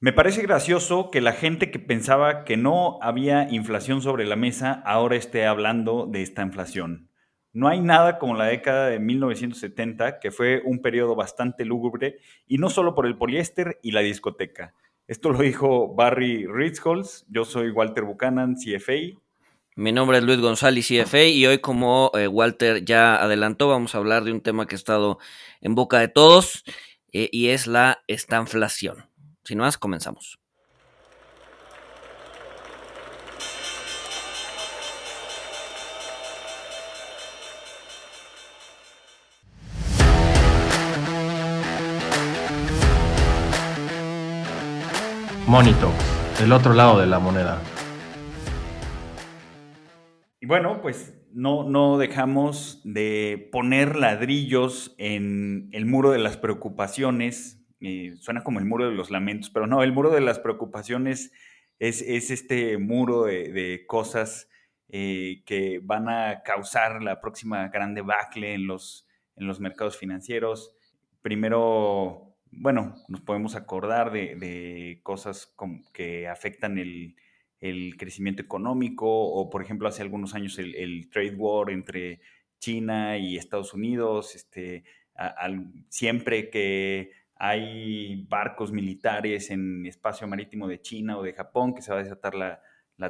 Me parece gracioso que la gente que pensaba que no había inflación sobre la mesa ahora esté hablando de esta inflación. No hay nada como la década de 1970, que fue un periodo bastante lúgubre, y no solo por el poliéster y la discoteca. Esto lo dijo Barry Ritholtz, yo soy Walter Buchanan, CFA. Mi nombre es Luis González, CFA, y hoy como eh, Walter ya adelantó, vamos a hablar de un tema que ha estado en boca de todos, eh, y es la estanflación. Sin más, comenzamos. Monito, el otro lado de la moneda. Y bueno, pues no, no dejamos de poner ladrillos en el muro de las preocupaciones suena como el muro de los lamentos, pero no, el muro de las preocupaciones es, este muro de, cosas eh, que van a causar la próxima gran debacle en los, en los mercados financieros. Primero, bueno, nos podemos acordar de, cosas que afectan el, crecimiento económico o, por ejemplo, hace algunos años el, trade war entre China y Estados Unidos, este, siempre que hay barcos militares en espacio marítimo de China o de Japón que se va a desatar la,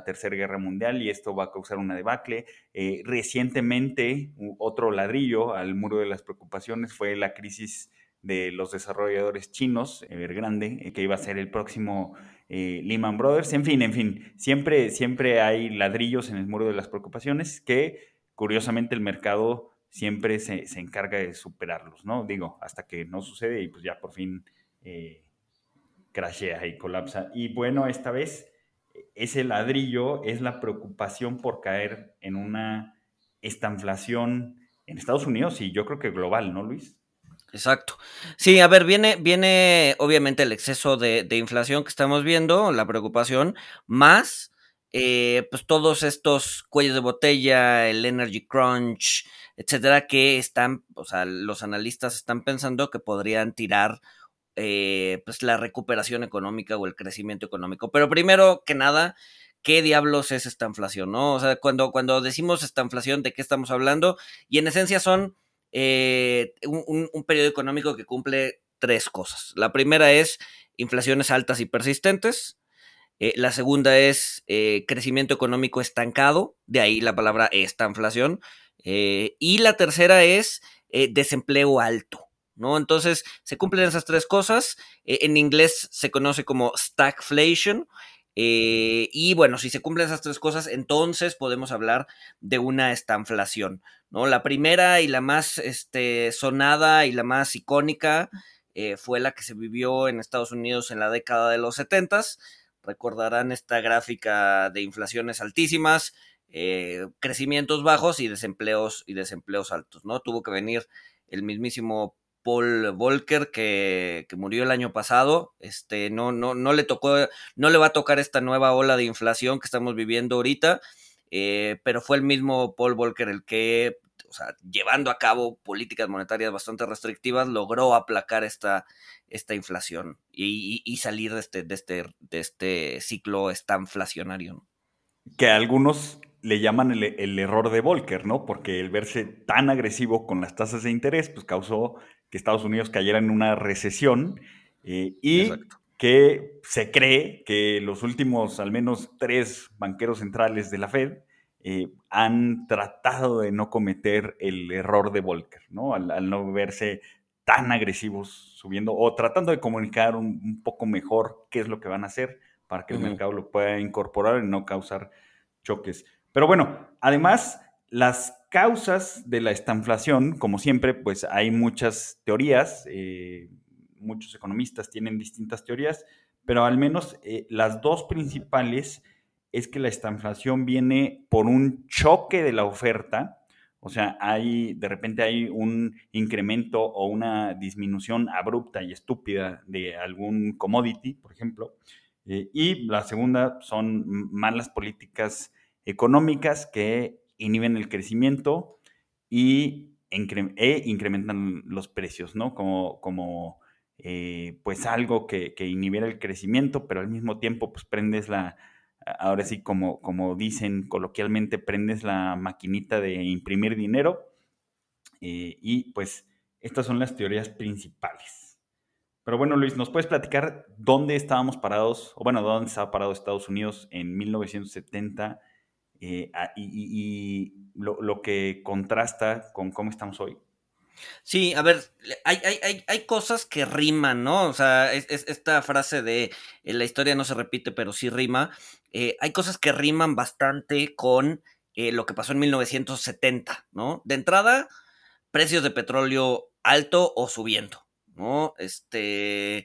Tercera Guerra Mundial y esto va a causar una debacle. Eh, recientemente, otro ladrillo al muro de las preocupaciones fue la crisis de los desarrolladores chinos, Evergrande, eh, que iba a ser el próximo eh, Lehman Brothers. En fin, en fin, siempre, siempre hay ladrillos en el muro de las preocupaciones que curiosamente el mercado siempre se, encarga de superarlos, ¿no? Digo, hasta que no sucede y pues ya por fin eh, crashea y colapsa. Y bueno, esta vez ese ladrillo es la preocupación por caer en una estanflación en Estados Unidos y yo creo que global, ¿no, Luis? Exacto. Sí, a ver, viene, viene obviamente el exceso de, inflación que estamos viendo, la preocupación, más eh, pues todos estos cuellos de botella, el energy crunch, etcétera, que están, o sea, los analistas están pensando que podrían tirar eh, pues la recuperación económica o el crecimiento económico. Pero primero que nada, ¿qué diablos es esta inflación? ¿no? O sea, cuando, cuando decimos esta inflación, ¿de qué estamos hablando? Y en esencia son eh, un, periodo económico que cumple tres cosas. La primera es inflaciones altas y persistentes. Eh, la segunda es crecimiento económico estancado, de ahí la palabra esta inflación. Eh, y la tercera es eh, desempleo alto. ¿No? Entonces, se cumplen esas tres cosas. Eh, en inglés se conoce como stagflation. y bueno, si se cumplen esas tres cosas, entonces podemos hablar de una estanflación. ¿no? La primera y la más este, sonada y la más icónica fue la que se vivió en Estados Unidos en la década de los 70. Recordarán esta gráfica de inflaciones altísimas, eh, crecimientos bajos y desempleos y desempleos altos, ¿no? Tuvo que venir el mismísimo Paul Volcker que, murió el año pasado, este, no, no, no le tocó, no le va a tocar esta nueva ola de inflación que estamos viviendo ahorita, eh, pero fue el mismo Paul Volcker el que, o sea, llevando a cabo políticas monetarias bastante restrictivas, logró aplacar esta, esta inflación y, salir de este, de este, de este ciclo estanflacionario. Que algunos le llaman el, error de Volcker, ¿no? Porque el verse tan agresivo con las tasas de interés, pues causó que Estados Unidos cayera en una recesión eh, y que se cree que los últimos al menos tres banqueros centrales de la Fed eh, han tratado de no cometer el error de Volcker, ¿no? Al, no verse tan agresivos subiendo o tratando de comunicar un, poco mejor qué es lo que van a hacer para que el mercado lo pueda incorporar y no causar choques. Pero bueno, además, las causas de la estanflación, como siempre, pues hay muchas teorías, eh, muchos economistas tienen distintas teorías, pero al menos eh, las dos principales es que la estanflación viene por un choque de la oferta, o sea, hay de repente hay un incremento o una disminución abrupta y estúpida de algún commodity, por ejemplo, eh, y la segunda son malas políticas económicas que inhiben el crecimiento y e incrementan los precios, ¿no? Como, como eh, pues algo que, que, inhibiera el crecimiento, pero al mismo tiempo pues prendes la, ahora sí como, como dicen coloquialmente, prendes la maquinita de imprimir dinero eh, y pues estas son las teorías principales. Pero bueno, Luis, ¿nos puedes platicar dónde estábamos parados, o bueno, dónde estaba parado Estados Unidos en 1970 eh, y, lo, que contrasta con cómo estamos hoy? Sí, a ver, hay, hay, hay, cosas que riman, ¿no? O sea, es, esta frase de eh, la historia no se repite, pero sí rima. Eh, hay cosas que riman bastante con lo que pasó en 1970, ¿no? De entrada, precios de petróleo alto o subiendo, ¿no? Este,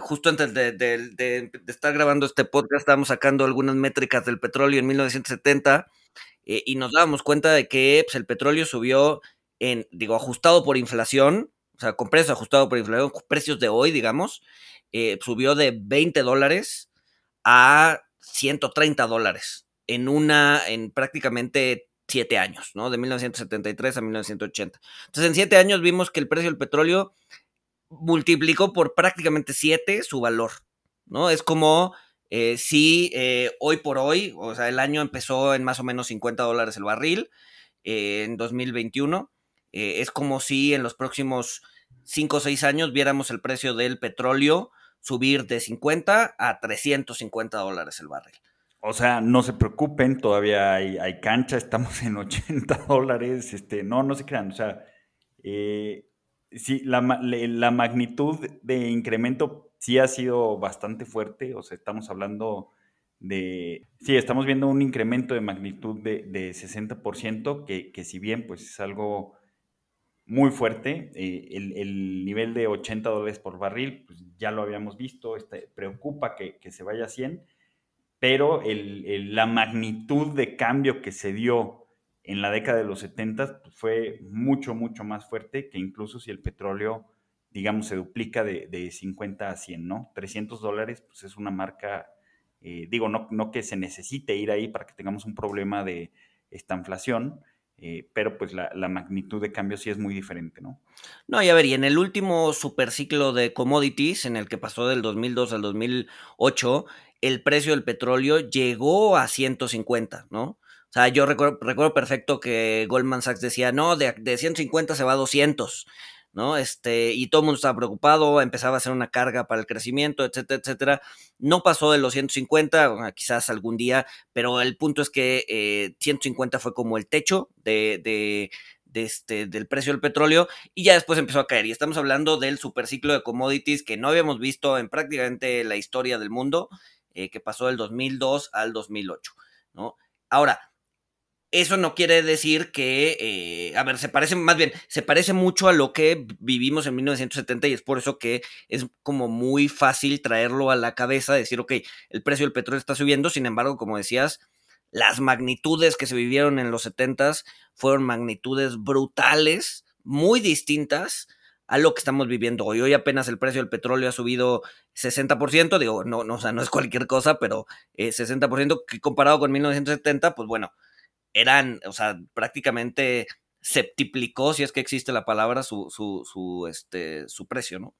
justo antes de, estar grabando este podcast, estábamos sacando algunas métricas del petróleo en 1970 y nos dábamos cuenta de que pues, el petróleo subió en, digo, ajustado por inflación, o sea, con precios ajustados por inflación, precios de hoy, digamos, eh, subió de 20 dólares a 130 dólares en una, en prácticamente siete años, ¿no? De 1973 a 1980. Entonces, en siete años vimos que el precio del petróleo multiplicó por prácticamente siete su valor, ¿no? Es como eh, si eh, hoy por hoy, o sea, el año empezó en más o menos 50 dólares el barril en 2021 eh, es como si en los próximos 5 o 6 años viéramos el precio del petróleo subir de 50 a 350 dólares el barril. O sea, no se preocupen, todavía hay, cancha, estamos en 80 dólares, este, no, no se crean, o sea, eh, sí, la, la, magnitud de incremento sí ha sido bastante fuerte, o sea, estamos hablando de, sí, estamos viendo un incremento de magnitud de, de 60%, que, que si bien pues es algo muy fuerte. Eh, el, nivel de 80 dólares por barril, pues ya lo habíamos visto, este, preocupa que, se vaya a 100, pero la magnitud de cambio que se dio en la década de los 70 pues, fue mucho, mucho más fuerte que incluso si el petróleo, digamos, se duplica de, 50 a 100, ¿no? 300 dólares, pues es una marca, eh, digo, no, no que se necesite ir ahí para que tengamos un problema de esta inflación, eh, pero pues la, magnitud de cambio sí es muy diferente, ¿no? No, y a ver, y en el último superciclo de commodities, en el que pasó del 2002 al 2008, el precio del petróleo llegó a 150, ¿no? O sea, yo recuerdo, recuerdo perfecto que Goldman Sachs decía, no, de, de 150 se va a 200. ¿no? Este, y todo el mundo estaba preocupado, empezaba a ser una carga para el crecimiento, etcétera, etcétera. No pasó de los 150, quizás algún día, pero el punto es que 150 eh, fue como el techo de, este, del precio del petróleo y ya después empezó a caer. Y estamos hablando del superciclo de commodities que no habíamos visto en prácticamente la historia del mundo, eh, que pasó del 2002 al 2008, ¿no? Ahora, eso no quiere decir que, eh, a ver, se parece, más bien, se parece mucho a lo que vivimos en 1970 y es por eso que es como muy fácil traerlo a la cabeza, decir, ok, el precio del petróleo está subiendo, sin embargo, como decías, las magnitudes que se vivieron en los 70 fueron magnitudes brutales, muy distintas a lo que estamos viviendo hoy. Hoy apenas el precio del petróleo ha subido 60%, digo, no, no, o sea, no es cualquier cosa, pero 60% eh, que comparado con 1970, pues bueno, eran, o sea, prácticamente septiplicó, si es que existe la palabra, su, su, su, este, su precio, ¿no?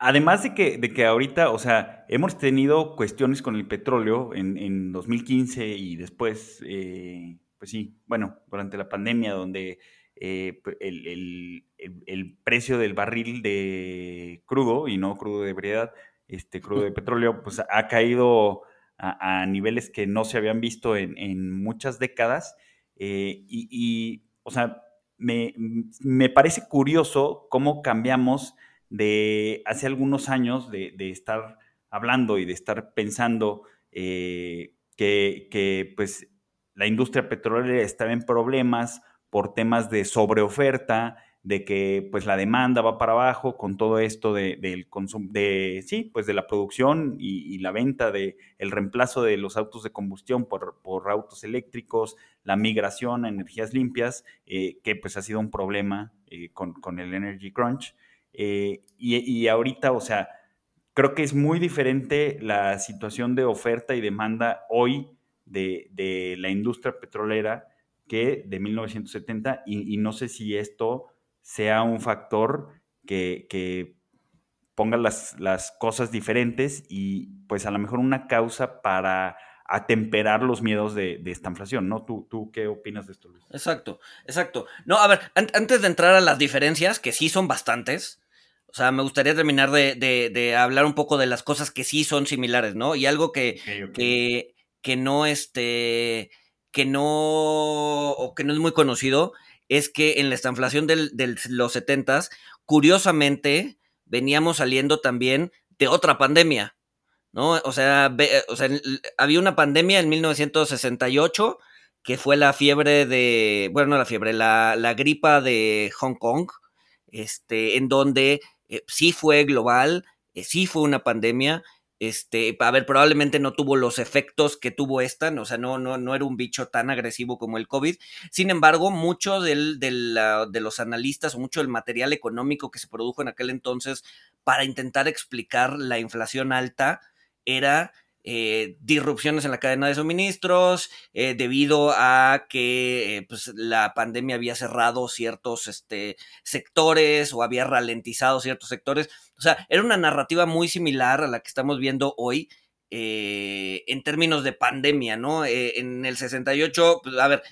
Además de que, de que ahorita, o sea, hemos tenido cuestiones con el petróleo en, en 2015 y después, eh, pues sí, bueno, durante la pandemia, donde eh, el, el, precio del barril de crudo, y no crudo de ebriedad, este crudo de petróleo, pues ha caído a, niveles que no se habían visto en, muchas décadas. Eh, y, o sea, me, parece curioso cómo cambiamos de hace algunos años de, estar hablando y de estar pensando eh, que, que, pues, la industria petrolera estaba en problemas por temas de sobreoferta, de que pues la demanda va para abajo con todo esto de, del consumo, de, sí, pues de la producción y, la venta de el reemplazo de los autos de combustión por, por autos eléctricos, la migración a energías limpias, eh, que pues ha sido un problema eh, con, con, el energy crunch. Eh, y, y, ahorita, o sea, creo que es muy diferente la situación de oferta y demanda hoy de, de la industria petrolera que de 1970 y, y no sé si esto sea un factor que, ponga las, las cosas diferentes y pues a lo mejor una causa para atemperar los miedos de, esta inflación, ¿no? ¿Tú, ¿Tú qué opinas de esto, Luis? Exacto, exacto. No, a ver, antes de entrar a las diferencias, que sí son bastantes, o sea, me gustaría terminar de, hablar un poco de las cosas que sí son similares, ¿no? Y algo que, que, que no, este, que no, o que no es muy conocido, es que en la estanflación de los 70 curiosamente, veníamos saliendo también de otra pandemia, ¿no? O sea, sea, había una pandemia en 1968 que fue la fiebre de, bueno, no la fiebre, la, la gripa de Hong Kong, este, en donde eh, sí fue global, eh, sí fue una pandemia, este, a ver, probablemente no tuvo los efectos que tuvo esta, o sea, no, no, no era un bicho tan agresivo como el COVID. Sin embargo, mucho del, del, de los analistas o mucho del material económico que se produjo en aquel entonces para intentar explicar la inflación alta era eh, disrupciones en la cadena de suministros, eh, debido a que eh, pues, la pandemia había cerrado ciertos este, sectores o había ralentizado ciertos sectores. O sea, era una narrativa muy similar a la que estamos viendo hoy en términos de pandemia, ¿no? en el 68, pues, a ver,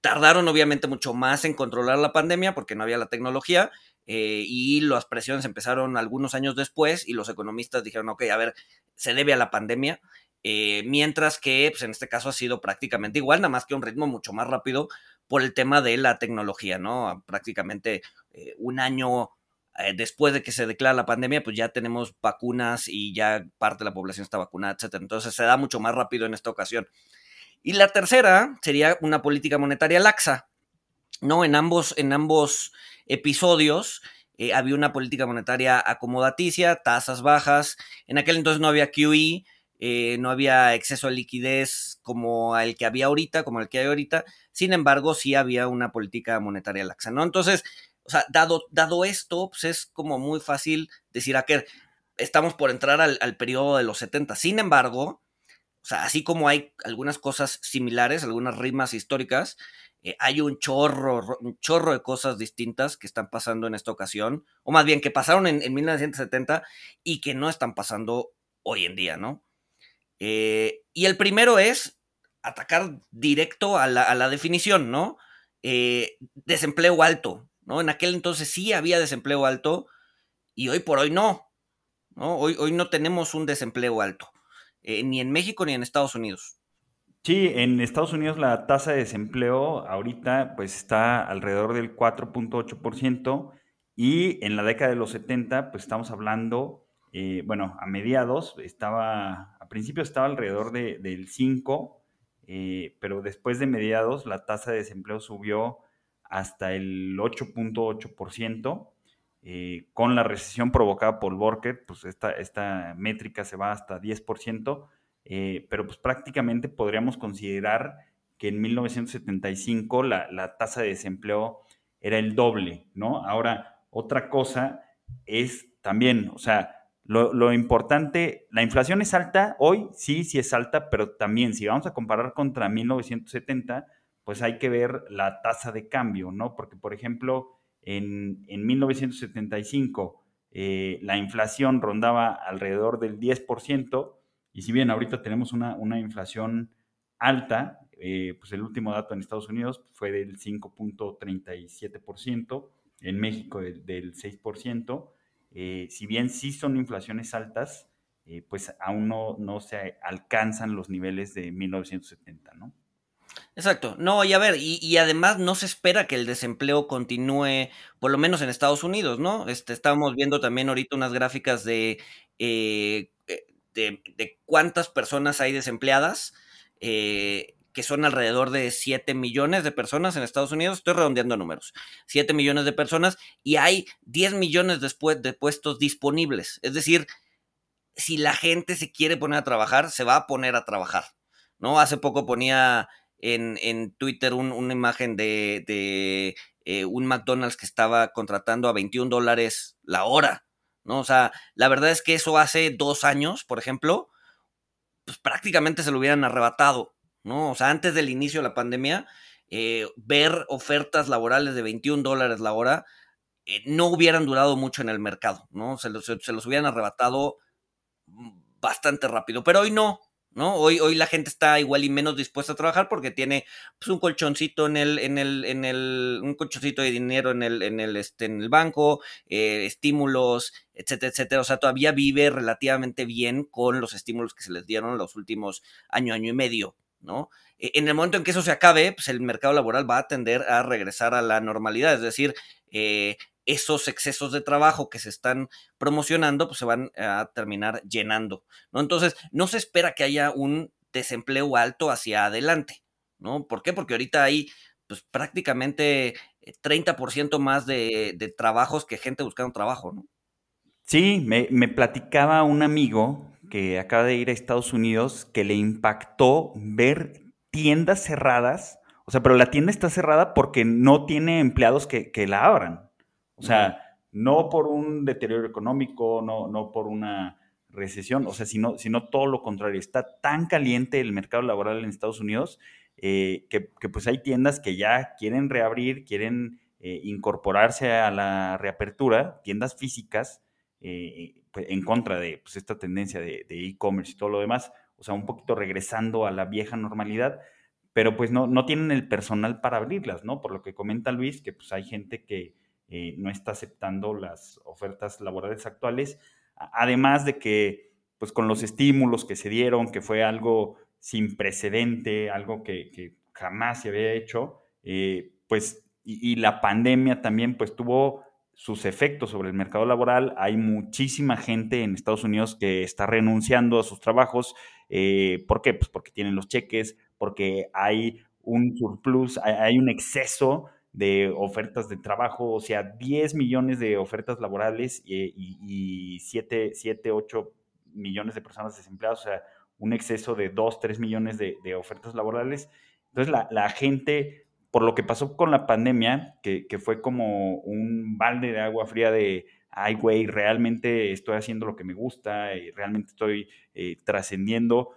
tardaron obviamente mucho más en controlar la pandemia porque no había la tecnología. Y las presiones empezaron algunos años después y los economistas dijeron, ok, a ver, se debe a la pandemia, eh, mientras que pues, en este caso ha sido prácticamente igual, nada más que un ritmo mucho más rápido por el tema de la tecnología, ¿no? Prácticamente eh, un año eh, después de que se declara la pandemia, pues ya tenemos vacunas y ya parte de la población está vacunada, etc. Entonces se da mucho más rápido en esta ocasión. Y la tercera sería una política monetaria laxa, ¿no? En ambos, en ambos episodios eh, había una política monetaria acomodaticia, tasas bajas. En aquel entonces no había QE, eh, no había exceso de liquidez como el que había ahorita, como el que hay ahorita. Sin embargo, sí había una política monetaria laxa, ¿no? Entonces, o sea, dado, dado esto, pues es como muy fácil decir, a que estamos por entrar al, al periodo de los 70. Sin embargo, o sea, así como hay algunas cosas similares, algunas rimas históricas, eh, hay un chorro, un chorro de cosas distintas que están pasando en esta ocasión, o más bien que pasaron en, 1970 y que no están pasando hoy en día, ¿no? Eh, y el primero es atacar directo a la, definición, ¿no? Eh, desempleo alto, ¿no? En aquel entonces sí había desempleo alto y hoy por hoy no, ¿no? Hoy, hoy no tenemos un desempleo alto, ni en México ni en Estados Unidos. Sí, en Estados Unidos la tasa de desempleo ahorita pues está alrededor del 4.8% y en la década de los 70 pues estamos hablando, eh, bueno, a mediados estaba, a principio estaba alrededor de, del 5, eh, pero después de mediados la tasa de desempleo subió hasta el 8.8%. Eh, con la recesión provocada por Volcker, pues esta, esta métrica se va hasta 10%. Eh, pero pues prácticamente podríamos considerar que en 1975 la, tasa de desempleo era el doble, ¿no? Ahora, otra cosa es también, o sea, lo, lo, importante, la inflación es alta hoy, sí, sí es alta, pero también si vamos a comparar contra 1970, pues hay que ver la tasa de cambio, ¿no? Porque, por ejemplo, en, en 1975 eh, la inflación rondaba alrededor del 10%, y si bien ahorita tenemos una, inflación alta, eh, pues el último dato en Estados Unidos fue del 5.37%, en México del, 6%. Eh, si bien sí son inflaciones altas, eh, pues aún no, no se alcanzan los niveles de 1970, ¿no? Exacto. No, y a ver, y, además no se espera que el desempleo continúe, por lo menos en Estados Unidos, ¿no? Este, estábamos viendo también ahorita unas gráficas de de, cuántas personas hay desempleadas, eh, que son alrededor de 7 millones de personas en Estados Unidos, estoy redondeando números, 7 millones de personas y hay 10 millones después de puestos disponibles. Es decir, si la gente se quiere poner a trabajar, se va a poner a trabajar. ¿no? Hace poco ponía en, Twitter una imagen de, eh, un McDonald's que estaba contratando a 21 dólares la hora. ¿No? O sea, la verdad es que eso hace dos años, por ejemplo, pues prácticamente se lo hubieran arrebatado, ¿no? O sea, antes del inicio de la pandemia, eh, ver ofertas laborales de 21 dólares la hora eh, no hubieran durado mucho en el mercado, ¿no? Se los, se los hubieran arrebatado bastante rápido, pero hoy no, ¿no? Hoy, hoy la gente está igual y menos dispuesta a trabajar porque tiene pues, un colchoncito en el, en el, en el, un colchoncito de dinero en el, en el, este, en el banco, eh, estímulos, etcétera, etcétera. O sea, todavía vive relativamente bien con los estímulos que se les dieron los últimos año, año y medio, ¿no? E, en el momento en que eso se acabe, pues el mercado laboral va a tender a regresar a la normalidad, es decir, eh, esos excesos de trabajo que se están promocionando, pues se van a terminar llenando, ¿no? Entonces, no se espera que haya un desempleo alto hacia adelante, ¿no? ¿Por qué? Porque ahorita hay, pues, prácticamente 30% más de, de, trabajos que gente buscando trabajo, ¿no? Sí, me, me platicaba un amigo que acaba de ir a Estados Unidos que le impactó ver tiendas cerradas, o sea, pero la tienda está cerrada porque no tiene empleados que, que la abran. O sea, no por un deterioro económico, no, no por una recesión, o sea, sino, todo lo contrario. Está tan caliente el mercado laboral en Estados Unidos eh, que, pues hay tiendas que ya quieren reabrir, quieren eh, incorporarse a la reapertura, tiendas físicas, eh, pues, en contra de pues, esta tendencia de e-commerce y todo lo demás, o sea, un poquito regresando a la vieja normalidad, pero pues no, no tienen el personal para abrirlas, ¿no? Por lo que comenta Luis, que pues hay gente que eh, no está aceptando las ofertas laborales actuales, además de que, pues con los estímulos que se dieron, que fue algo sin precedente, algo que, jamás se había hecho, eh, pues, y, la pandemia también, pues tuvo sus efectos sobre el mercado laboral. Hay muchísima gente en Estados Unidos que está renunciando a sus trabajos. Eh, ¿Por qué? Pues porque tienen los cheques, porque hay un surplus, hay un exceso de ofertas de trabajo, o sea, 10 millones de ofertas laborales y, 7, 8 millones de personas desempleadas, o sea, un exceso de 2, 3 millones de, ofertas laborales. Entonces, la, gente, por lo que pasó con la pandemia, que, fue como un balde de agua fría de, ay, güey, realmente estoy haciendo lo que me gusta, y realmente estoy eh, trascendiendo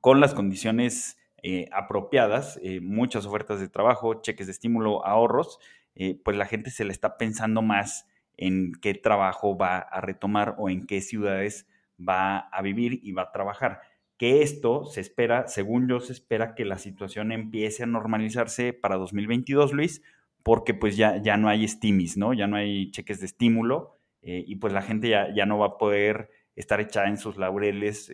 con las condiciones eh, apropiadas, eh, muchas ofertas de trabajo, cheques de estímulo, ahorros, eh, pues la gente se le está pensando más en qué trabajo va a retomar o en qué ciudades va a vivir y va a trabajar. Que esto se espera, según yo, se espera que la situación empiece a normalizarse para 2022, Luis, porque pues ya, ya no hay estimis, ¿no? Ya no hay cheques de estímulo y pues la gente ya, ya, no va a poder estar echada en sus laureles,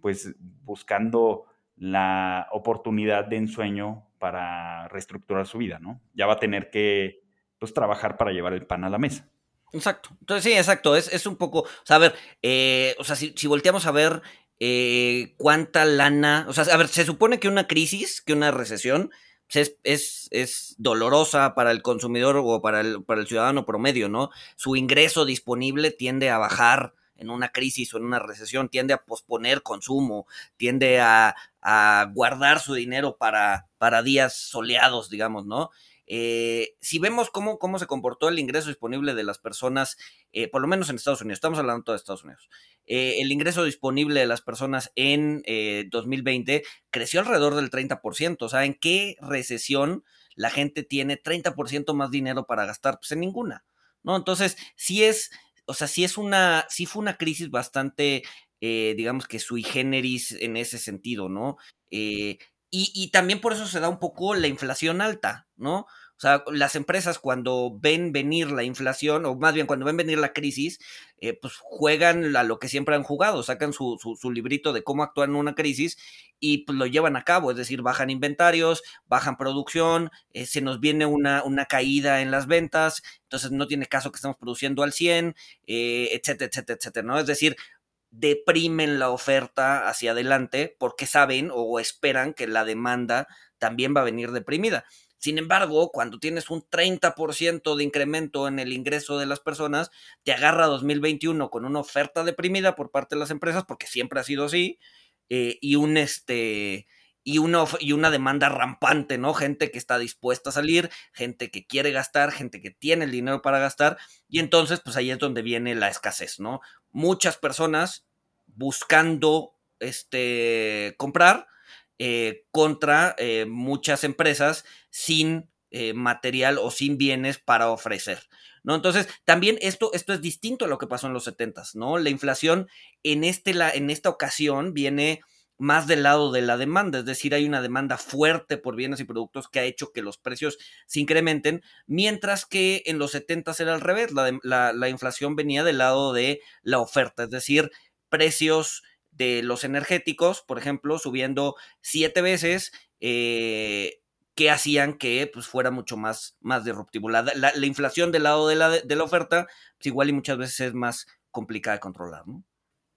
pues buscando la oportunidad de ensueño para reestructurar su vida, ¿no? Ya va a tener que pues, trabajar para llevar el pan a la mesa. Exacto. Entonces, sí, exacto. Es, un poco, o sea, a ver, eh, o sea, si, volteamos a ver eh, cuánta lana, o sea, a ver, se supone que una crisis, que una recesión, pues, es, es, dolorosa para el consumidor o para el, para el ciudadano promedio, ¿no? Su ingreso disponible tiende a bajar en una crisis o en una recesión, tiende a posponer consumo, tiende a, guardar su dinero para, para días soleados, digamos, ¿no? Eh, si vemos cómo, cómo se comportó el ingreso disponible de las personas, eh, por lo menos en Estados Unidos, estamos hablando de Estados Unidos, eh, el ingreso disponible de las personas en 2020 creció alrededor del 30%. O sea, ¿en qué recesión la gente tiene 30% más dinero para gastar? Pues en ninguna, ¿no? Entonces, si es o sea, sí es una, sí fue una crisis bastante, eh, digamos que sui generis en ese sentido, ¿no? Eh, y, y, también por eso se da un poco la inflación alta, ¿no? O sea, las empresas cuando ven venir la inflación, o más bien cuando ven venir la crisis, eh, pues juegan a lo que siempre han jugado, sacan su, su, librito de cómo actuar en una crisis y pues lo llevan a cabo, es decir, bajan inventarios, bajan producción, eh, se nos viene una, una, caída en las ventas, entonces no tiene caso que estemos produciendo al 100, eh, etcétera, etcétera, etcétera, ¿no? Es decir, deprimen la oferta hacia adelante porque saben o esperan que la demanda también va a venir deprimida. Sin embargo, cuando tienes un 30% de incremento en el ingreso de las personas, te agarra 2021 con una oferta deprimida por parte de las empresas, porque siempre ha sido así, eh, y un este y una, y una demanda rampante, ¿no? Gente que está dispuesta a salir, gente que quiere gastar, gente que tiene el dinero para gastar, y entonces, pues ahí es donde viene la escasez, ¿no? Muchas personas buscando este comprar, eh, contra eh, muchas empresas sin eh, material o sin bienes para ofrecer. ¿no? Entonces, también esto, esto es distinto a lo que pasó en los 70 ¿no? La inflación en, este, la, en esta ocasión viene más del lado de la demanda, es decir, hay una demanda fuerte por bienes y productos que ha hecho que los precios se incrementen, mientras que en los 70 era al revés, la, la, inflación venía del lado de la oferta, es decir, precios de los energéticos, por ejemplo, subiendo siete veces, eh, que hacían que pues, fuera mucho más, más disruptivo. La, la, inflación del lado de la, de la oferta, pues, igual y muchas veces es más complicada de controlar, ¿no?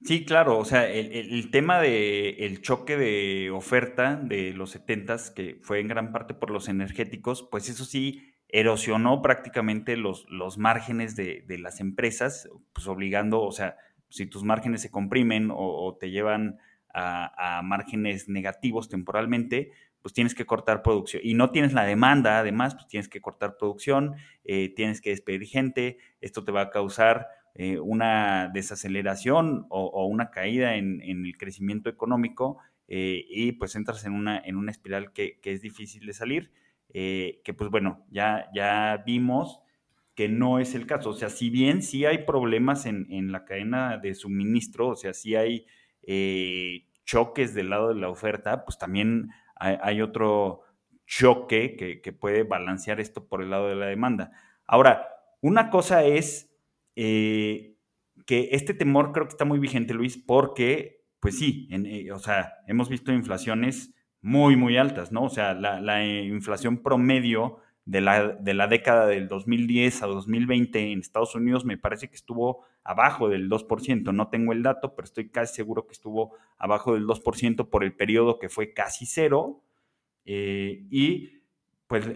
Sí, claro, o sea, el, tema del el choque de oferta de los 70 que fue en gran parte por los energéticos, pues eso sí erosionó prácticamente los, los márgenes de, las empresas, pues obligando, o sea, si tus márgenes se comprimen o, te llevan a, márgenes negativos temporalmente, pues tienes que cortar producción. Y no tienes la demanda, además, pues tienes que cortar producción, eh, tienes que despedir gente, esto te va a causar eh, una desaceleración o, una caída en, el crecimiento económico eh, y pues entras en una, en una espiral que, es difícil de salir, que pues bueno, ya, ya vimos que no es el caso. O sea, si bien sí hay problemas en, la cadena de suministro, o sea, sí hay choques del lado de la oferta, pues también hay, otro choque que, que, puede balancear esto por el lado de la demanda. Ahora, una cosa es eh, que este temor creo que está muy vigente, Luis, porque, pues sí, eh, o sea, hemos visto inflaciones muy, muy altas, ¿no? O sea, la, inflación promedio de la, de la, década del 2010 a 2020 en Estados Unidos me parece que estuvo abajo del 2%. No tengo el dato, pero estoy casi seguro que estuvo abajo del 2% por el periodo que fue casi cero. Eh, y pues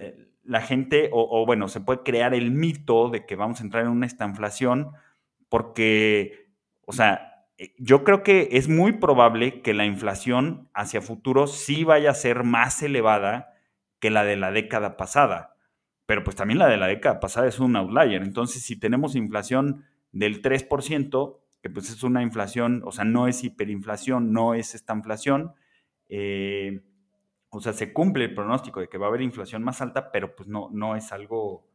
la gente, o, bueno, se puede crear el mito de que vamos a entrar en una estanflación, porque, o sea, eh, yo creo que es muy probable que la inflación hacia futuro sí vaya a ser más elevada que la de la década pasada. Pero pues también la de la década pasada es un outlier. Entonces, si tenemos inflación del 3%, que pues es una inflación, o sea, no es hiperinflación, no es estanflación, eh, o sea, se cumple el pronóstico de que va a haber inflación más alta, pero pues no, no es algo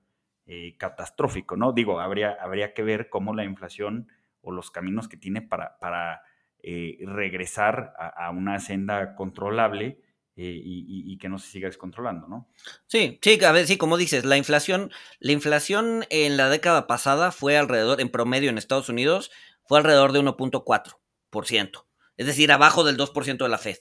eh, catastrófico, ¿no? Digo, habría, habría que ver cómo la inflación o los caminos que tiene para, para eh, regresar a, una senda controlable eh, y, que no se siga descontrolando, ¿no? Sí, sí, a ver, sí, como dices, la inflación, la inflación en la década pasada fue alrededor, en promedio en Estados Unidos, fue alrededor de 1.4%, es decir, abajo del 2% de la Fed.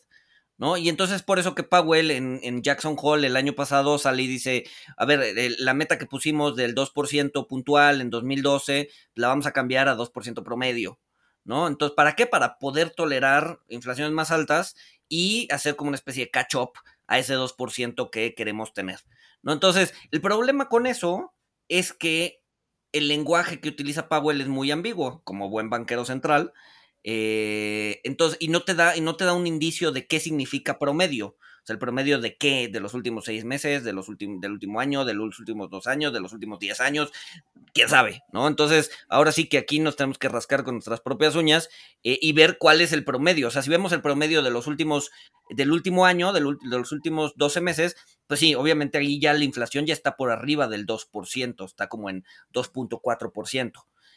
¿no? Y entonces por eso que Powell en, Jackson Hole el año pasado sale y dice, a ver, la meta que pusimos del 2% puntual en 2012, la vamos a cambiar a 2% promedio, ¿no? Entonces, ¿para qué? Para poder tolerar inflaciones más altas y hacer como una especie de catch-up a ese 2% que queremos tener, ¿no? Entonces, el problema con eso es que el lenguaje que utiliza Powell es muy ambiguo, como buen banquero central, eh, entonces, y no te da, y no te da un indicio de qué significa promedio. El promedio de qué, de los últimos seis meses, de los del último año, de los últimos dos años, de los últimos diez años, quién sabe, ¿no? Entonces, ahora sí que aquí nos tenemos que rascar con nuestras propias uñas eh, y ver cuál es el promedio. O sea, si vemos el promedio de los últimos, del último año, de los últimos 12 meses, pues sí, obviamente ahí ya la inflación ya está por arriba del 2%, está como en 2.4%.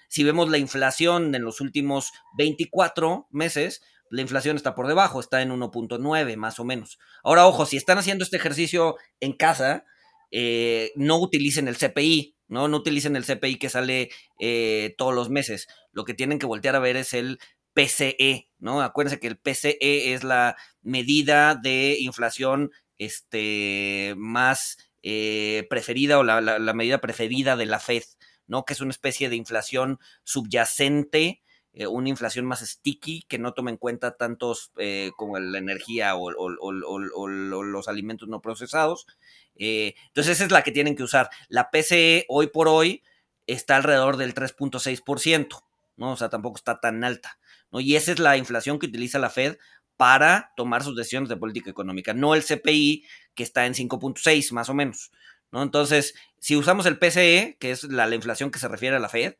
Si vemos la inflación en los últimos 24 meses, la inflación está por debajo, está en 1.9 más o menos. Ahora, ojo, si están haciendo este ejercicio en casa, eh, no utilicen el CPI, ¿no? No utilicen el CPI que sale eh, todos los meses. Lo que tienen que voltear a ver es el PCE, ¿no? Acuérdense que el PCE es la medida de inflación este, más eh, preferida o la medida preferida de la FED. ¿no? Que es una especie de inflación subyacente, eh, una inflación más sticky, que no toma en cuenta tantos eh, como la energía o, los alimentos no procesados. Eh, entonces esa es la que tienen que usar. La PCE hoy por hoy está alrededor del 3.6%, ¿no? O sea, tampoco está tan alta, ¿no? Y esa es la inflación que utiliza la Fed para tomar sus decisiones de política económica, no el CPI que está en 5.6 más o menos. ¿no? Entonces, si usamos el PCE, que es la, inflación que se refiere a la Fed,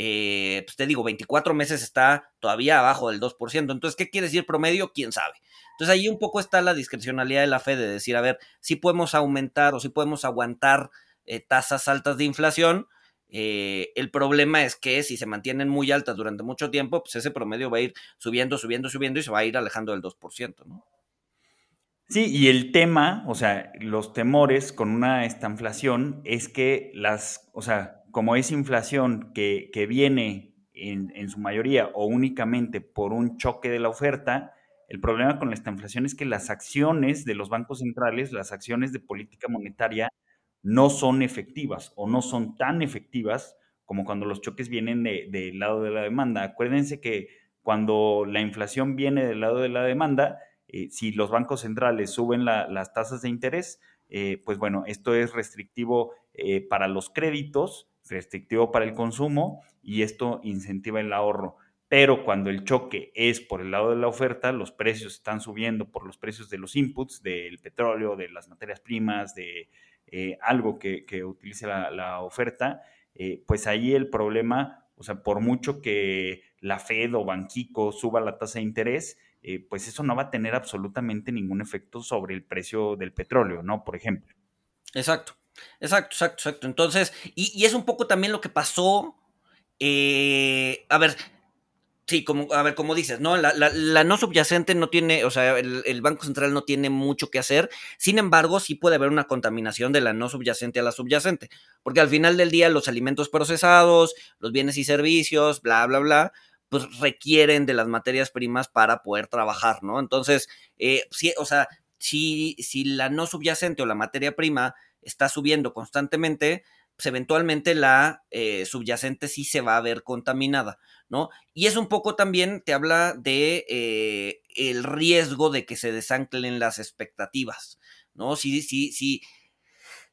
eh, pues te digo, 24 meses está todavía abajo del 2%. Entonces, ¿qué quiere decir promedio? ¿Quién sabe? Entonces ahí un poco está la discrecionalidad de la Fed de decir, a ver, si podemos aumentar o si podemos aguantar eh, tasas altas de inflación. Eh, el problema es que si se mantienen muy altas durante mucho tiempo, pues ese promedio va a ir subiendo, subiendo, subiendo y se va a ir alejando del 2%, ¿no? Sí, y el tema, o sea, los temores con una esta inflación es que las, o sea, como es inflación que, viene en, en, su mayoría o únicamente por un choque de la oferta, el problema con esta inflación es que las acciones de los bancos centrales, las acciones de política monetaria, no son efectivas o no son tan efectivas como cuando los choques vienen del lado de la demanda. Acuérdense que cuando la inflación viene del lado de la demanda, eh, si los bancos centrales suben las tasas de interés, eh, pues bueno, esto es restrictivo eh, para los créditos, restrictivo para el consumo y esto incentiva el ahorro. Pero cuando el choque es por el lado de la oferta, los precios están subiendo por los precios de los inputs, del petróleo, de las materias primas, de eh, algo que, utilice la, oferta, eh, pues ahí el problema, o sea, por mucho que la Fed o Banquico suba la tasa de interés, eh, pues eso no va a tener absolutamente ningún efecto sobre el precio del petróleo, ¿no? Por ejemplo. Exacto, exacto, exacto, exacto. Entonces, y, y es un poco también lo que pasó. a ver, Sí, como, a ver, como dices, ¿no? La, la, no subyacente no tiene, o sea, el, Banco Central no tiene mucho que hacer. Sin embargo, sí puede haber una contaminación de la no subyacente a la subyacente. Porque al final del día, los alimentos procesados, los bienes y servicios, bla, bla, bla, pues requieren de las materias primas para poder trabajar, ¿no? Entonces, eh, sí, o sea, si, si la no subyacente o la materia prima está subiendo constantemente, pues eventualmente la eh, subyacente sí se va a ver contaminada, ¿no? Y es un poco también, te habla de eh, el riesgo de que se desanclen las expectativas, ¿no? Si, si, si,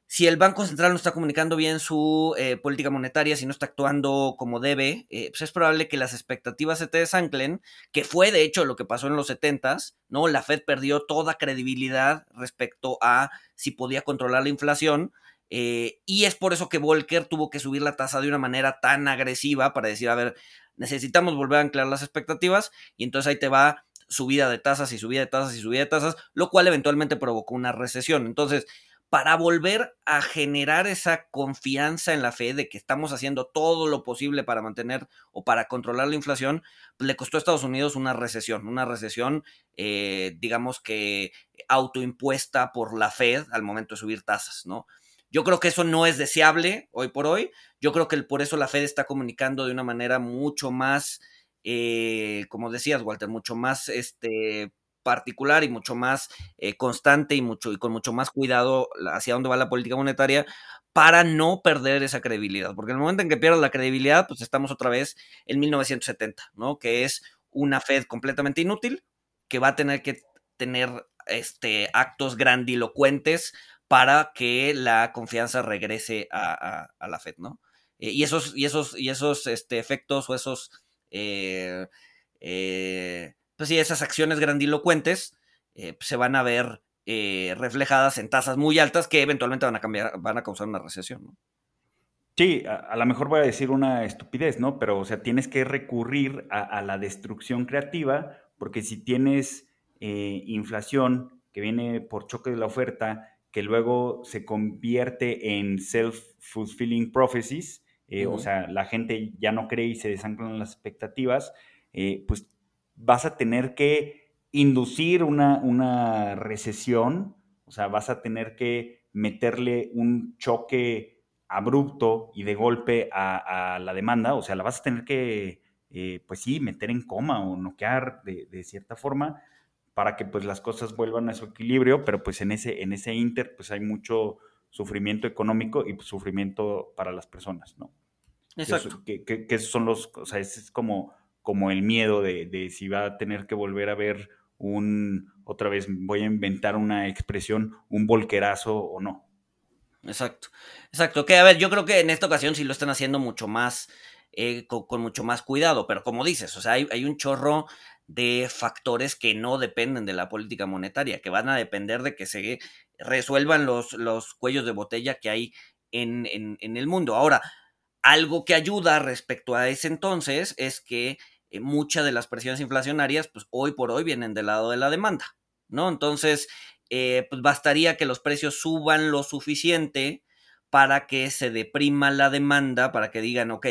si el Banco Central no está comunicando bien su eh, política monetaria, si no está actuando como debe, pues es probable que las expectativas se te desanclen, que fue de hecho lo que pasó en los 70s, ¿no? La Fed perdió toda credibilidad respecto a si podía controlar la inflación, eh, y es por eso que Volcker tuvo que subir la tasa de una manera tan agresiva para decir, a ver, necesitamos volver a anclar las expectativas y entonces ahí te va subida de tasas y subida de tasas y subida de tasas, lo cual eventualmente provocó una recesión. Entonces, para volver a generar esa confianza en la fe de que estamos haciendo todo lo posible para mantener o para controlar la inflación, le costó a Estados Unidos una recesión, una recesión, eh, digamos que autoimpuesta por la Fed al momento de subir tasas, ¿no? Yo creo que eso no es deseable hoy por hoy. Yo creo que por eso la Fed está comunicando de una manera mucho más, eh, como decías, Walter, mucho más este, particular y mucho más eh, constante y, mucho, y con mucho más cuidado hacia dónde va la política monetaria para no perder esa credibilidad. Porque en el momento en que pierdas la credibilidad, pues estamos otra vez en 1970, ¿no? Que es una Fed completamente inútil, que va a tener que tener este, actos grandilocuentes para que la confianza regrese a, la Fed, ¿no? Eh, y esos, y esos, y esos este, efectos o esos, eh, eh, pues sí, esas acciones grandilocuentes se van a ver reflejadas en tasas muy altas que eventualmente van a cambiar, van a causar una recesión, ¿no? Sí, a, lo mejor voy a decir una estupidez, ¿no? Pero, o sea, tienes que recurrir a, la destrucción creativa, porque si tienes inflación que viene por choque de la oferta que luego se convierte en self-fulfilling prophecies, eh, o sea, la gente ya no cree y se desanclan las expectativas, eh, pues vas a tener que inducir una, una, recesión, o sea, vas a tener que meterle un choque abrupto y de golpe a, la demanda, o sea, la vas a tener que, eh, pues sí, meter en coma o noquear de, de cierta forma para que pues las cosas vuelvan a su equilibrio, pero pues en ese, en ese inter pues hay mucho sufrimiento económico y pues, sufrimiento para las personas, ¿no? Exacto. Que, que, son los, o sea, es como, como el miedo de, de, si va a tener que volver a ver un, otra vez voy a inventar una expresión, un volquerazo o no. Exacto, exacto. Que a ver, yo creo que en esta ocasión sí lo están haciendo mucho más, eh, con, mucho más cuidado, pero como dices, o sea, hay, hay un chorro de factores que no dependen de la política monetaria, que van a depender de que se resuelvan los, los cuellos de botella que hay en, en, el mundo. Ahora, algo que ayuda respecto a ese entonces es que eh, muchas de las presiones inflacionarias, pues hoy por hoy vienen del lado de la demanda, ¿no? Entonces, eh, pues bastaría que los precios suban lo suficiente para que se deprima la demanda, para que digan, ok,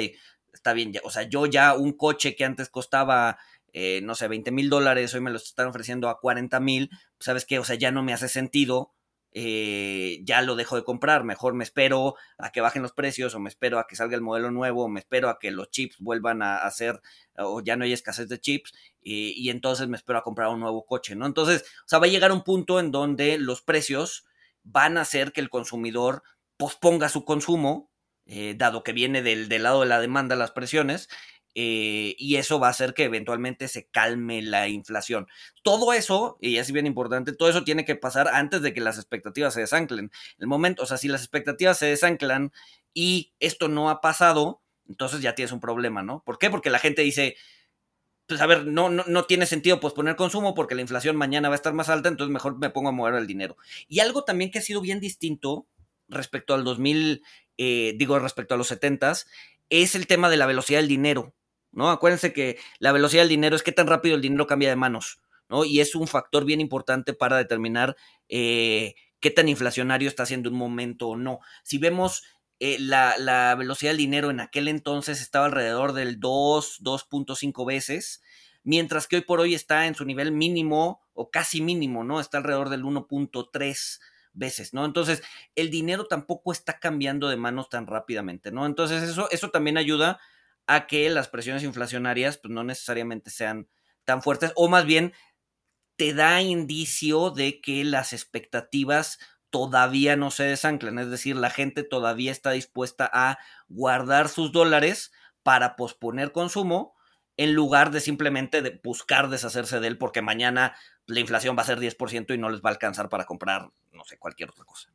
está bien, ya, o sea, yo ya un coche que antes costaba, eh, no sé, 20 mil dólares, hoy me lo están ofreciendo a 40 mil, pues, ¿sabes qué? O sea, ya no me hace sentido eh, ya lo dejo de comprar, mejor me espero a que bajen los precios o me espero a que salga el modelo nuevo o me espero a que los chips vuelvan a hacer o ya no hay escasez de chips y, entonces me espero a comprar un nuevo coche, ¿no? Entonces, o sea, va a llegar un punto en donde los precios van a hacer que el consumidor posponga su consumo, eh, dado que viene del, del, lado de la demanda las presiones, eh, y eso va a hacer que eventualmente se calme la inflación. Todo eso, y es bien importante, todo eso tiene que pasar antes de que las expectativas se desanclen. El momento, o sea, si las expectativas se desanclan y esto no ha pasado, entonces ya tienes un problema, ¿no? ¿Por qué? Porque la gente dice, pues a ver, no, no, no, tiene sentido posponer consumo porque la inflación mañana va a estar más alta, entonces mejor me pongo a mover el dinero. Y algo también que ha sido bien distinto respecto al 2000, eh, digo, respecto a los 70s, es el tema de la velocidad del dinero. ¿No? Acuérdense que la velocidad del dinero es qué tan rápido el dinero cambia de manos, ¿no? Y es un factor bien importante para determinar eh, qué tan inflacionario está siendo un momento o no. Si vemos eh, la, velocidad del dinero en aquel entonces estaba alrededor del 2, 2.5 veces, mientras que hoy por hoy está en su nivel mínimo o casi mínimo, ¿no? Está alrededor del 1.3 veces, ¿no? Entonces, el dinero tampoco está cambiando de manos tan rápidamente, ¿no? Entonces, eso, eso también ayuda a que las presiones inflacionarias pues, no necesariamente sean tan fuertes, o más bien te da indicio de que las expectativas todavía no se desanclan, es decir, la gente todavía está dispuesta a guardar sus dólares para posponer consumo en lugar de simplemente buscar deshacerse de él porque mañana la inflación va a ser 10% y no les va a alcanzar para comprar, no sé, cualquier otra cosa.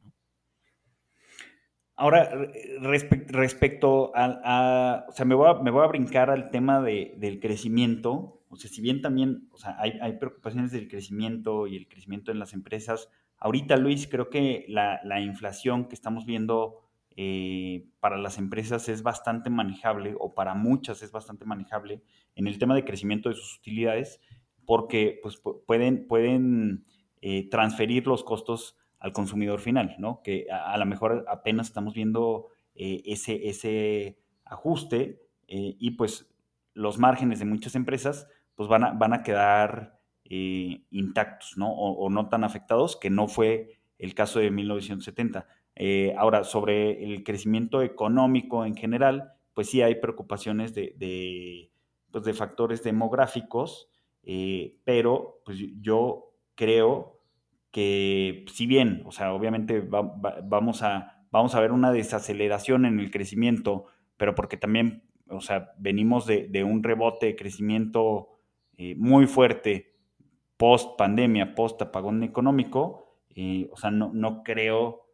Ahora, respecto a, o sea, me voy a, me voy a brincar al tema de, del crecimiento. O sea, si bien también, o sea, hay, hay, preocupaciones del crecimiento y el crecimiento en las empresas, ahorita, Luis, creo que la, la inflación que estamos viendo eh, para las empresas es bastante manejable, o para muchas es bastante manejable, en el tema de crecimiento de sus utilidades, porque pues, pueden, pueden eh, transferir los costos al consumidor final, ¿no? Que a, lo mejor apenas estamos viendo eh, ese, ese ajuste eh, y pues los márgenes de muchas empresas pues van a, van a quedar eh, intactos, ¿no? O, no tan afectados, que no fue el caso de 1970. ahora, sobre el crecimiento económico en general, pues sí hay preocupaciones de, de, pues de factores demográficos, pero pues yo creo que si bien, o sea, obviamente vamos, a, vamos a ver una desaceleración en el crecimiento, pero porque también, o sea, venimos de, un rebote de crecimiento eh, muy fuerte post pandemia, post apagón económico, eh, o sea, no, no, creo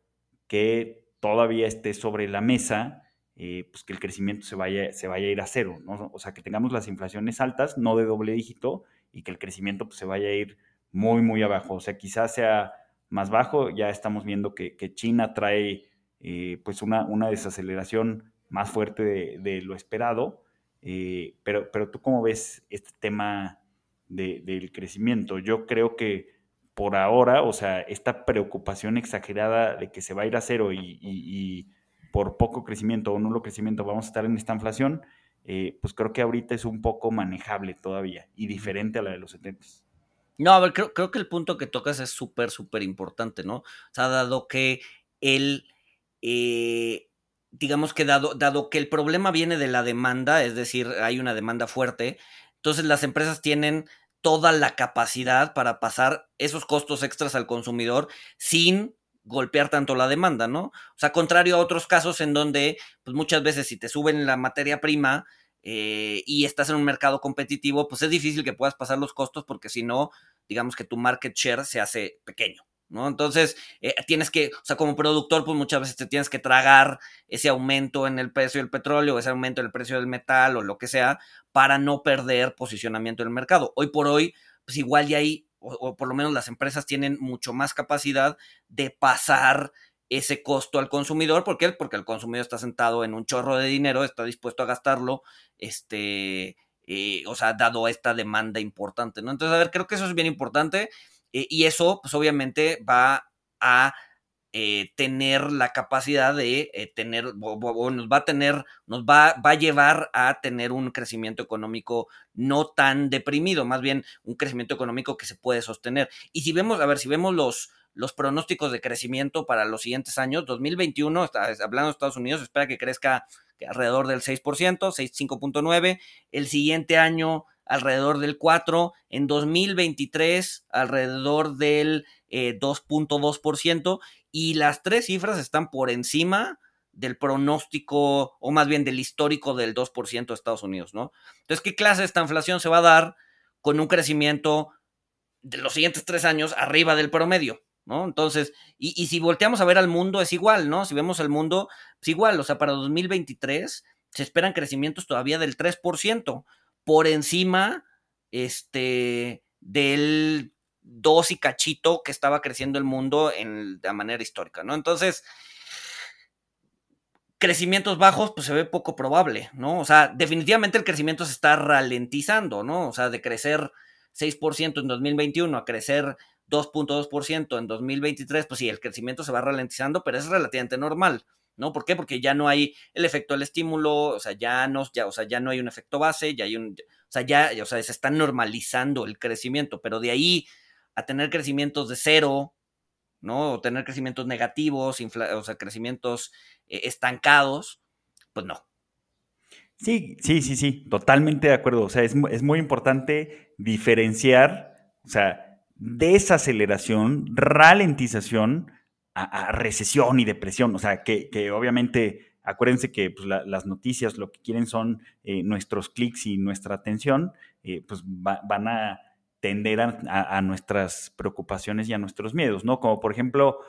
que todavía esté sobre la mesa, eh, pues que el crecimiento se vaya, se vaya a ir a cero, ¿no? O sea, que tengamos las inflaciones altas, no de doble dígito, y que el crecimiento pues, se vaya a ir muy, muy abajo. O sea, quizás sea más bajo. Ya estamos viendo que, China trae eh, pues una, una, desaceleración más fuerte de, lo esperado. Eh, pero, pero tú cómo ves este tema del crecimiento? Yo creo que por ahora, o sea, esta preocupación exagerada de que se va a ir a cero y, por poco crecimiento o nulo crecimiento vamos a estar en esta inflación, eh, pues creo que ahorita es un poco manejable todavía y diferente a la de los 70. No, a ver, creo, creo que el punto que tocas es súper, súper importante, ¿no? O sea, dado que el, eh, digamos que dado, dado que el problema viene de la demanda, es decir, hay una demanda fuerte, entonces las empresas tienen toda la capacidad para pasar esos costos extras al consumidor sin golpear tanto la demanda, ¿no? O sea, contrario a otros casos en donde, pues muchas veces si te suben la materia prima, eh, y estás en un mercado competitivo, pues es difícil que puedas pasar los costos porque si no, digamos que tu market share se hace pequeño. ¿No? Entonces, eh, tienes que, o sea, como productor, pues muchas veces te tienes que tragar ese aumento en el precio del petróleo, ese aumento en el precio del metal o lo que sea, para no perder posicionamiento en el mercado. Hoy por hoy, pues igual ya hay, o, por lo menos las empresas tienen mucho más capacidad de pasar ese costo al consumidor. ¿Por qué? Porque el consumidor está sentado en un chorro de dinero, está dispuesto a gastarlo, este, eh, o sea, dado esta demanda importante, ¿no? Entonces, a ver, creo que eso es bien importante eh, y eso, pues obviamente va a eh, tener la capacidad de tener, o, nos va a tener, nos va, va a llevar a tener un crecimiento económico no tan deprimido, más bien un crecimiento económico que se puede sostener. Y si vemos, a ver, si vemos los, los pronósticos de crecimiento para los siguientes años, 2021, hablando de Estados Unidos, espera que crezca alrededor del 6%, 6,5.9%, el siguiente año alrededor del 4%, en 2023 alrededor del 2.2%, eh, y las tres cifras están por encima del pronóstico, o más bien del histórico del 2% de Estados Unidos, ¿no? Entonces, ¿qué clase de esta inflación se va a dar con un crecimiento de los siguientes tres años arriba del promedio? ¿No? Entonces, y, si volteamos a ver al mundo es igual, ¿no? Si vemos al mundo, es igual, o sea, para 2023 se esperan crecimientos todavía del 3%, por encima, este, del 2 y cachito que estaba creciendo el mundo en, de manera histórica, ¿no? Entonces, crecimientos bajos, pues se ve poco probable, ¿no? O sea, definitivamente el crecimiento se está ralentizando, ¿no? O sea, de crecer 6% en 2021 a crecer 2.2% en 2023, pues sí, el crecimiento se va ralentizando, pero es relativamente normal, ¿no? ¿Por qué? Porque ya no hay el efecto del estímulo, o sea, ya no, ya, o sea, ya no hay un efecto base, ya hay un, o sea, ya, o sea, se está normalizando el crecimiento, pero de ahí a tener crecimientos de cero, ¿no? O tener crecimientos negativos, o sea, crecimientos eh, estancados, pues no. Sí, sí, sí, sí, totalmente de acuerdo. O sea, es, es muy importante diferenciar, o sea, desaceleración, ralentización a, recesión y depresión. O sea, que, obviamente, acuérdense que pues, las noticias lo que quieren son eh, nuestros clics y nuestra atención, eh, pues van a tender a, nuestras preocupaciones y a nuestros miedos, ¿no? Como por ejemplo,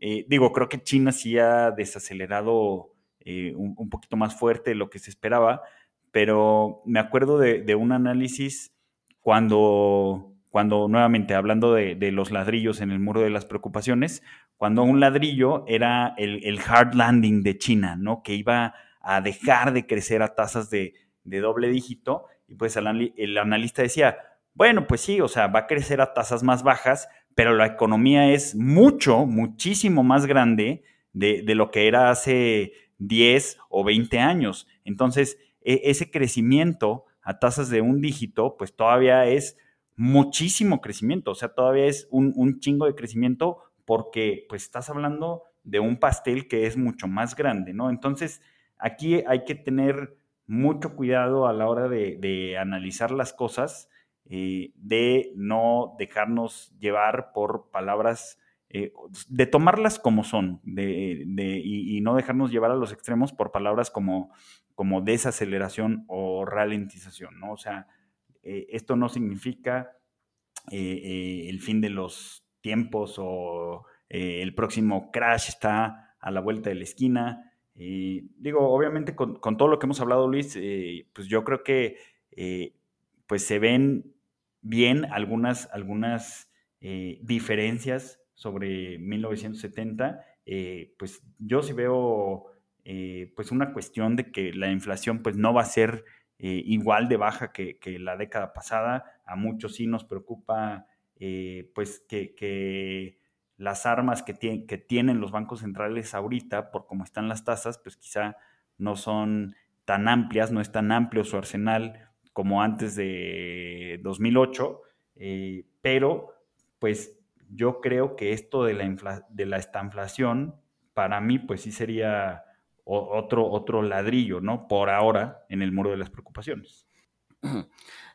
eh, digo, creo que China sí ha desacelerado un, poquito más fuerte de lo que se esperaba, pero me acuerdo de un análisis cuando cuando nuevamente hablando de, los ladrillos en el muro de las preocupaciones, cuando un ladrillo era el, hard landing de China, ¿no? Que iba a dejar de crecer a tasas de, doble dígito, y pues el, analista decía, bueno, pues sí, o sea, va a crecer a tasas más bajas, pero la economía es mucho, muchísimo más grande de, lo que era hace 10 o 20 años. Entonces, e, ese crecimiento a tasas de un dígito, pues todavía es muchísimo crecimiento, o sea, todavía es un, chingo de crecimiento porque pues estás hablando de un pastel que es mucho más grande, ¿no? Entonces, aquí hay que tener mucho cuidado a la hora de, analizar las cosas, eh, de no dejarnos llevar por palabras, eh, de tomarlas como son, de, y, no dejarnos llevar a los extremos por palabras como, como desaceleración o ralentización, ¿no? O sea, eh, esto no significa eh, eh, el fin de los tiempos o el próximo crash está a la vuelta de la esquina. digo, obviamente con, todo lo que hemos hablado, Luis, pues yo creo que pues se ven bien algunas, algunas diferencias sobre 1970. pues yo sí veo pues una cuestión de que la inflación pues no va a ser eh, igual de baja que, la década pasada. A muchos sí nos preocupa eh, pues que, las armas que, tienen los bancos centrales ahorita, por cómo están las tasas, pues quizá no son tan amplias, no es tan amplio su arsenal como antes de 2008, eh, pero pues yo creo que esto de la, de la estanflación, para mí pues sí sería otro, otro ladrillo, ¿no? Por ahora, en el muro de las preocupaciones.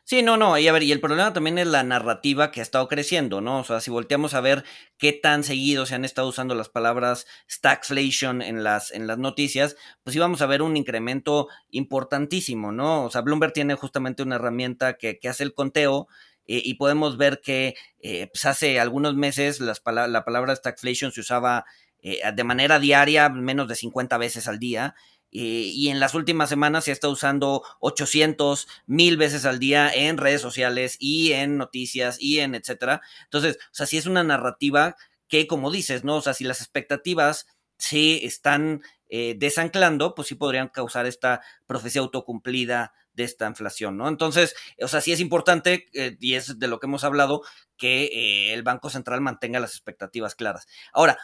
Sí, no, no, y a ver, y el problema también es la narrativa que ha estado creciendo, ¿no? O sea, si volteamos a ver qué tan seguido se han estado usando las palabras stagflation en las, en las noticias, pues íbamos a ver un incremento importantísimo, ¿no? O sea, Bloomberg tiene justamente una herramienta que, hace el conteo eh, y podemos ver que eh, pues hace algunos meses las la palabra stagflation se usaba eh, de manera diaria, menos de 50 veces al día. Eh, y en las últimas semanas se está usando 800, mil veces al día en redes sociales y en noticias y en etcétera. Entonces, o sea, si es una narrativa que, como dices, ¿no? O sea, si las expectativas si están eh, desanclando, pues sí podrían causar esta profecía autocumplida de esta inflación, ¿no? Entonces, o sea, sí es importante, y es de lo que hemos hablado, que el Banco Central mantenga las expectativas claras. Ahora,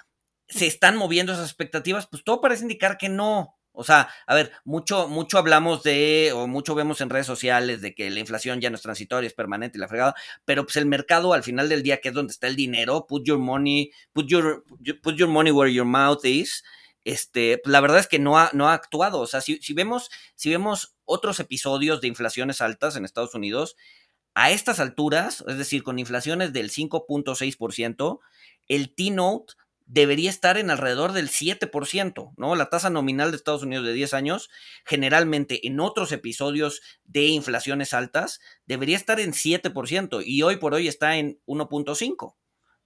¿se están moviendo esas expectativas? Pues todo parece indicar que no. O sea, a ver, mucho, mucho hablamos de, o mucho vemos en redes sociales de que la inflación ya no es transitoria, es permanente y la fregada, pero pues el mercado al final del día, que es donde está el dinero, put your money, put your, put your money where your mouth is, este, la verdad es que no ha, no ha actuado. O sea, si, vemos, si vemos otros episodios de inflaciones altas en Estados Unidos, a estas alturas, es decir, con inflaciones del 5.6%, el T-Note debería estar en alrededor del 7%, ¿no? La tasa nominal de Estados Unidos de 10 años, generalmente en otros episodios de inflaciones altas, debería estar en 7% y hoy por hoy está en 1.5,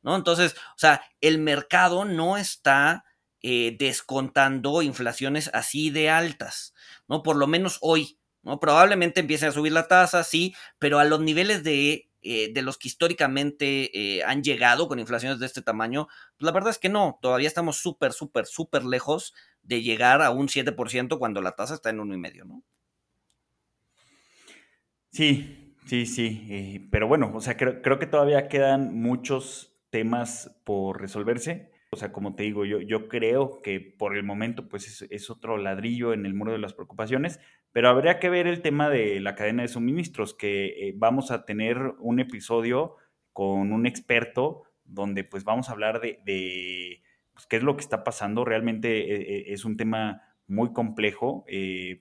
¿no? Entonces, o sea, el mercado no está eh, descontando inflaciones así de altas, ¿no? Por lo menos hoy, ¿no? Probablemente empiecen a subir la tasa, sí, pero a los niveles de, eh, de los que históricamente eh, han llegado con inflaciones de este tamaño, pues la verdad es que no, todavía estamos súper, súper, súper lejos de llegar a un 7% cuando la tasa está en uno y medio, ¿no? Sí, sí, sí, pero bueno, o sea, creo, creo que todavía quedan muchos temas por resolverse. O sea, como te digo, yo, yo creo que por el momento pues es, otro ladrillo en el muro de las preocupaciones, pero habría que ver el tema de la cadena de suministros, que eh, vamos a tener un episodio con un experto donde pues vamos a hablar de, pues, qué es lo que está pasando. Realmente eh, eh, es un tema muy complejo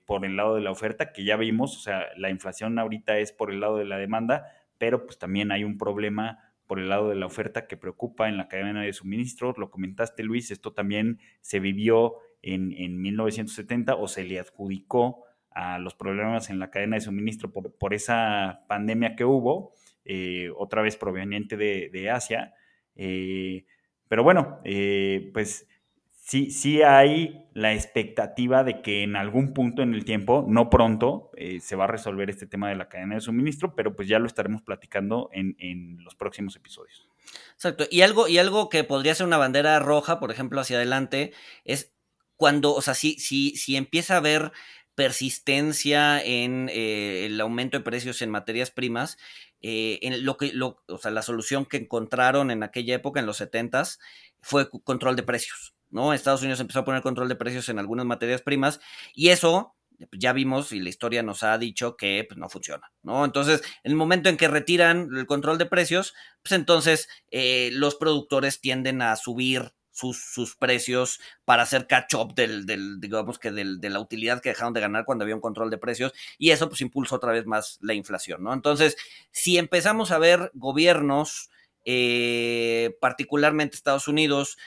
por el lado de la oferta, que ya vimos, o sea, la inflación ahorita es por el lado de la demanda, pero pues también hay un problema por el lado de la oferta que preocupa en la cadena de suministros. Lo comentaste, Luis, esto también se vivió en, 1970 o se le adjudicó a los problemas en la cadena de suministro por, esa pandemia que hubo, eh, otra vez proveniente de, Asia. Eh, pero bueno, eh, pues sí, sí hay la expectativa de que en algún punto en el tiempo, no pronto, se va a resolver este tema de la cadena de suministro, pero pues ya lo estaremos platicando en, los próximos episodios. Exacto. Y algo, y algo que podría ser una bandera roja, por ejemplo, hacia adelante, es cuando, o sea, si, si, si empieza a haber persistencia en eh, el aumento de precios en materias primas, eh, en lo que, o sea, la solución que encontraron en aquella época, en los 70s, fue control de precios. ¿no? Estados Unidos empezó a poner control de precios en algunas materias primas y eso pues, ya vimos y la historia nos ha dicho que pues, no funciona, ¿no? Entonces, en el momento en que retiran el control de precios, pues entonces eh, los productores tienden a subir sus, precios para hacer catch up del, digamos que de la utilidad que dejaron de ganar cuando había un control de precios y eso pues impulsa otra vez más la inflación, ¿no? Entonces, si empezamos a ver gobiernos eh, particularmente Estados Unidos,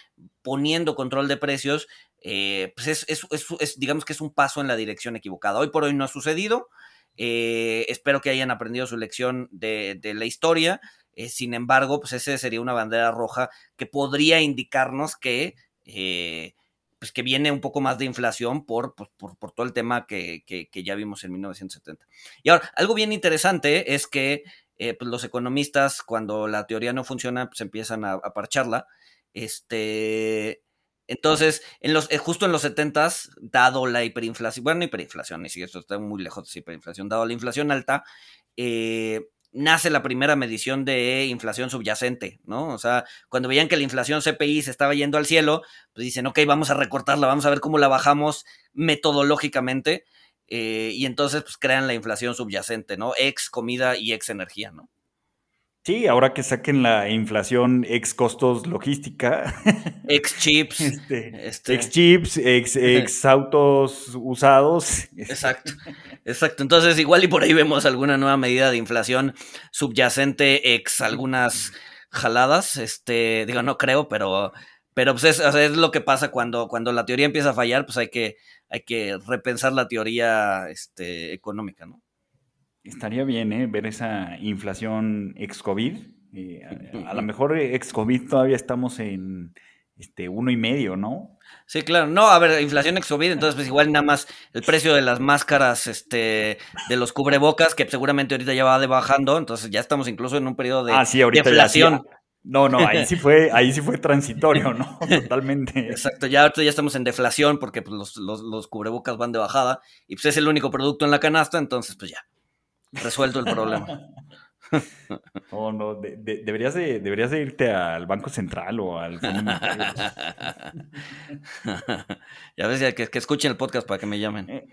poniendo control de precios, eh, pues es, digamos que es un paso en la dirección equivocada. Hoy por hoy no ha sucedido. Eh, espero que hayan aprendido su lección de, la historia. Sin embargo, pues ese sería una bandera roja que podría indicarnos que, pues que viene un poco más de inflación por, pues, por, todo el tema que, que, ya vimos en 1970. Y ahora, algo bien interesante es que eh, pues los economistas, cuando la teoría no funciona, pues empiezan a, parcharla. Este, entonces, en los, eh, justo en los 70 dado la hiperinflación, bueno, hiperinflación, ni siquiera esto está muy lejos de hiperinflación, dado la inflación alta, eh, nace la primera medición de inflación subyacente, ¿no? O sea, cuando veían que la inflación CPI se estaba yendo al cielo, pues dicen, ok, vamos a recortarla, vamos a ver cómo la bajamos metodológicamente. Eh, y entonces pues crean la inflación subyacente, ¿no? Ex comida y ex energía, ¿no? Sí, ahora que saquen la inflación ex costos logística. Ex chips. Este, este. Ex chips, ex, autos usados. Exacto, exacto. Entonces igual y por ahí vemos alguna nueva medida de inflación subyacente ex algunas jaladas. Este, digo, no creo, pero, pero pues es, es lo que pasa cuando, cuando la teoría empieza a fallar, pues hay que, hay que repensar la teoría este, económica, ¿no? Estaría bien, ¿eh? Ver esa inflación ex-COVID. Eh, a, lo mejor ex-COVID todavía estamos en este uno y medio, ¿no? Sí, claro. No, a ver, inflación ex-COVID, entonces pues igual nada más el precio de las máscaras, este, de los cubrebocas, que seguramente ahorita ya va de bajando, entonces ya estamos incluso en un periodo de ah, sí, ahorita inflación. No, no, ahí sí fue, ahí sí fue transitorio, ¿no? Totalmente. Exacto, ya ya estamos en deflación porque pues, los, los, los, cubrebocas van de bajada y pues es el único producto en la canasta, entonces pues ya, resuelto el problema. No, no, de, de, deberías, de, deberías de irte al Banco Central o al Fondo ya ves, que, que, escuchen el podcast para que me llamen. Eh.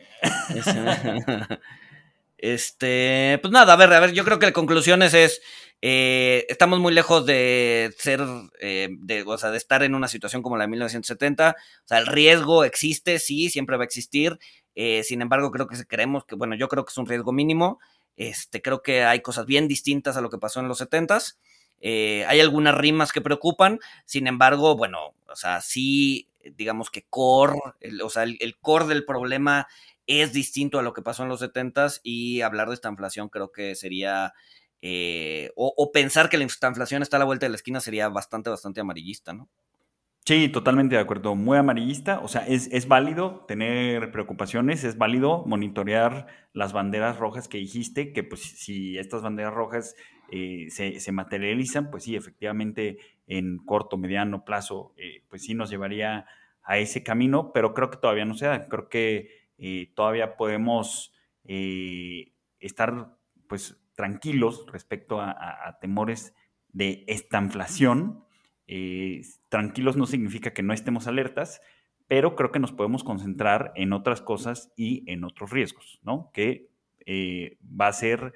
Este, pues nada, a ver, a ver, yo creo que la conclusión es, eh, estamos muy lejos de ser, eh, de, o sea, de estar en una situación como la de 1970. O sea, el riesgo existe, sí, siempre va a existir. Eh, sin embargo, creo que creemos que, bueno, yo creo que es un riesgo mínimo. Este, creo que hay cosas bien distintas a lo que pasó en los 70s. hay algunas rimas que preocupan, sin embargo, bueno, o sea, sí, digamos que core, o sea, el, el core del problema es distinto a lo que pasó en los 70s y hablar de esta inflación creo que sería, eh, o, pensar que la inflación está a la vuelta de la esquina sería bastante, bastante amarillista, ¿no? Sí, totalmente de acuerdo, muy amarillista, o sea, es, es válido tener preocupaciones, es válido monitorear las banderas rojas que dijiste, que pues si estas banderas rojas eh, se, se, materializan, pues sí, efectivamente en corto, mediano plazo, eh, pues sí nos llevaría a ese camino, pero creo que todavía no se da, creo que eh, todavía podemos estar pues tranquilos respecto a, temores de esta inflación. Eh, tranquilos no significa que no estemos alertas, pero creo que nos podemos concentrar en otras cosas y en otros riesgos, ¿no? Que va a ser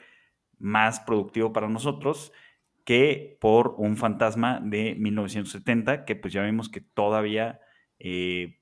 más productivo para nosotros que por un fantasma de 1970, que pues ya vemos que todavía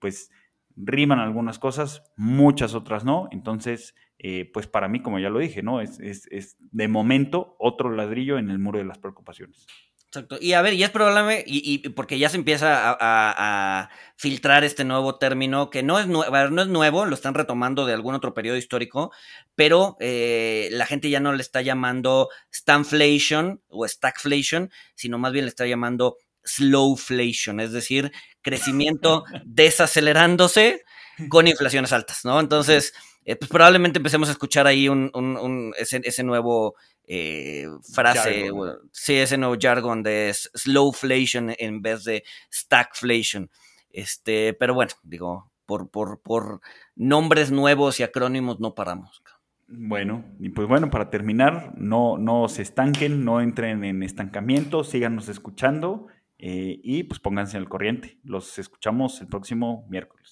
pues riman algunas cosas, muchas otras no. Entonces, eh, pues para mí, como ya lo dije, ¿no? Es, es, es, de momento otro ladrillo en el muro de las preocupaciones. Exacto. Y a ver, y es probable, y, y porque ya se empieza a, a, filtrar este nuevo término, que no es, nuevo, no es nuevo, lo están retomando de algún otro periodo histórico, pero eh, la gente ya no le está llamando stagflation o stagflation, sino más bien le está llamando slowflation, es decir, crecimiento desacelerándose con inflaciones altas, ¿no? Entonces, eh, pues probablemente empecemos a escuchar ahí un, un, ese, nuevo eh, frase, sí, ese nuevo jargon de slowflation en vez de stagflation. Este, pero bueno, digo, por, por, por nombres nuevos y acrónimos no paramos. Bueno, y pues bueno, para terminar, no, no se estanquen, no entren en estancamiento, síganos escuchando eh, y pues pónganse al corriente. Los escuchamos el próximo miércoles.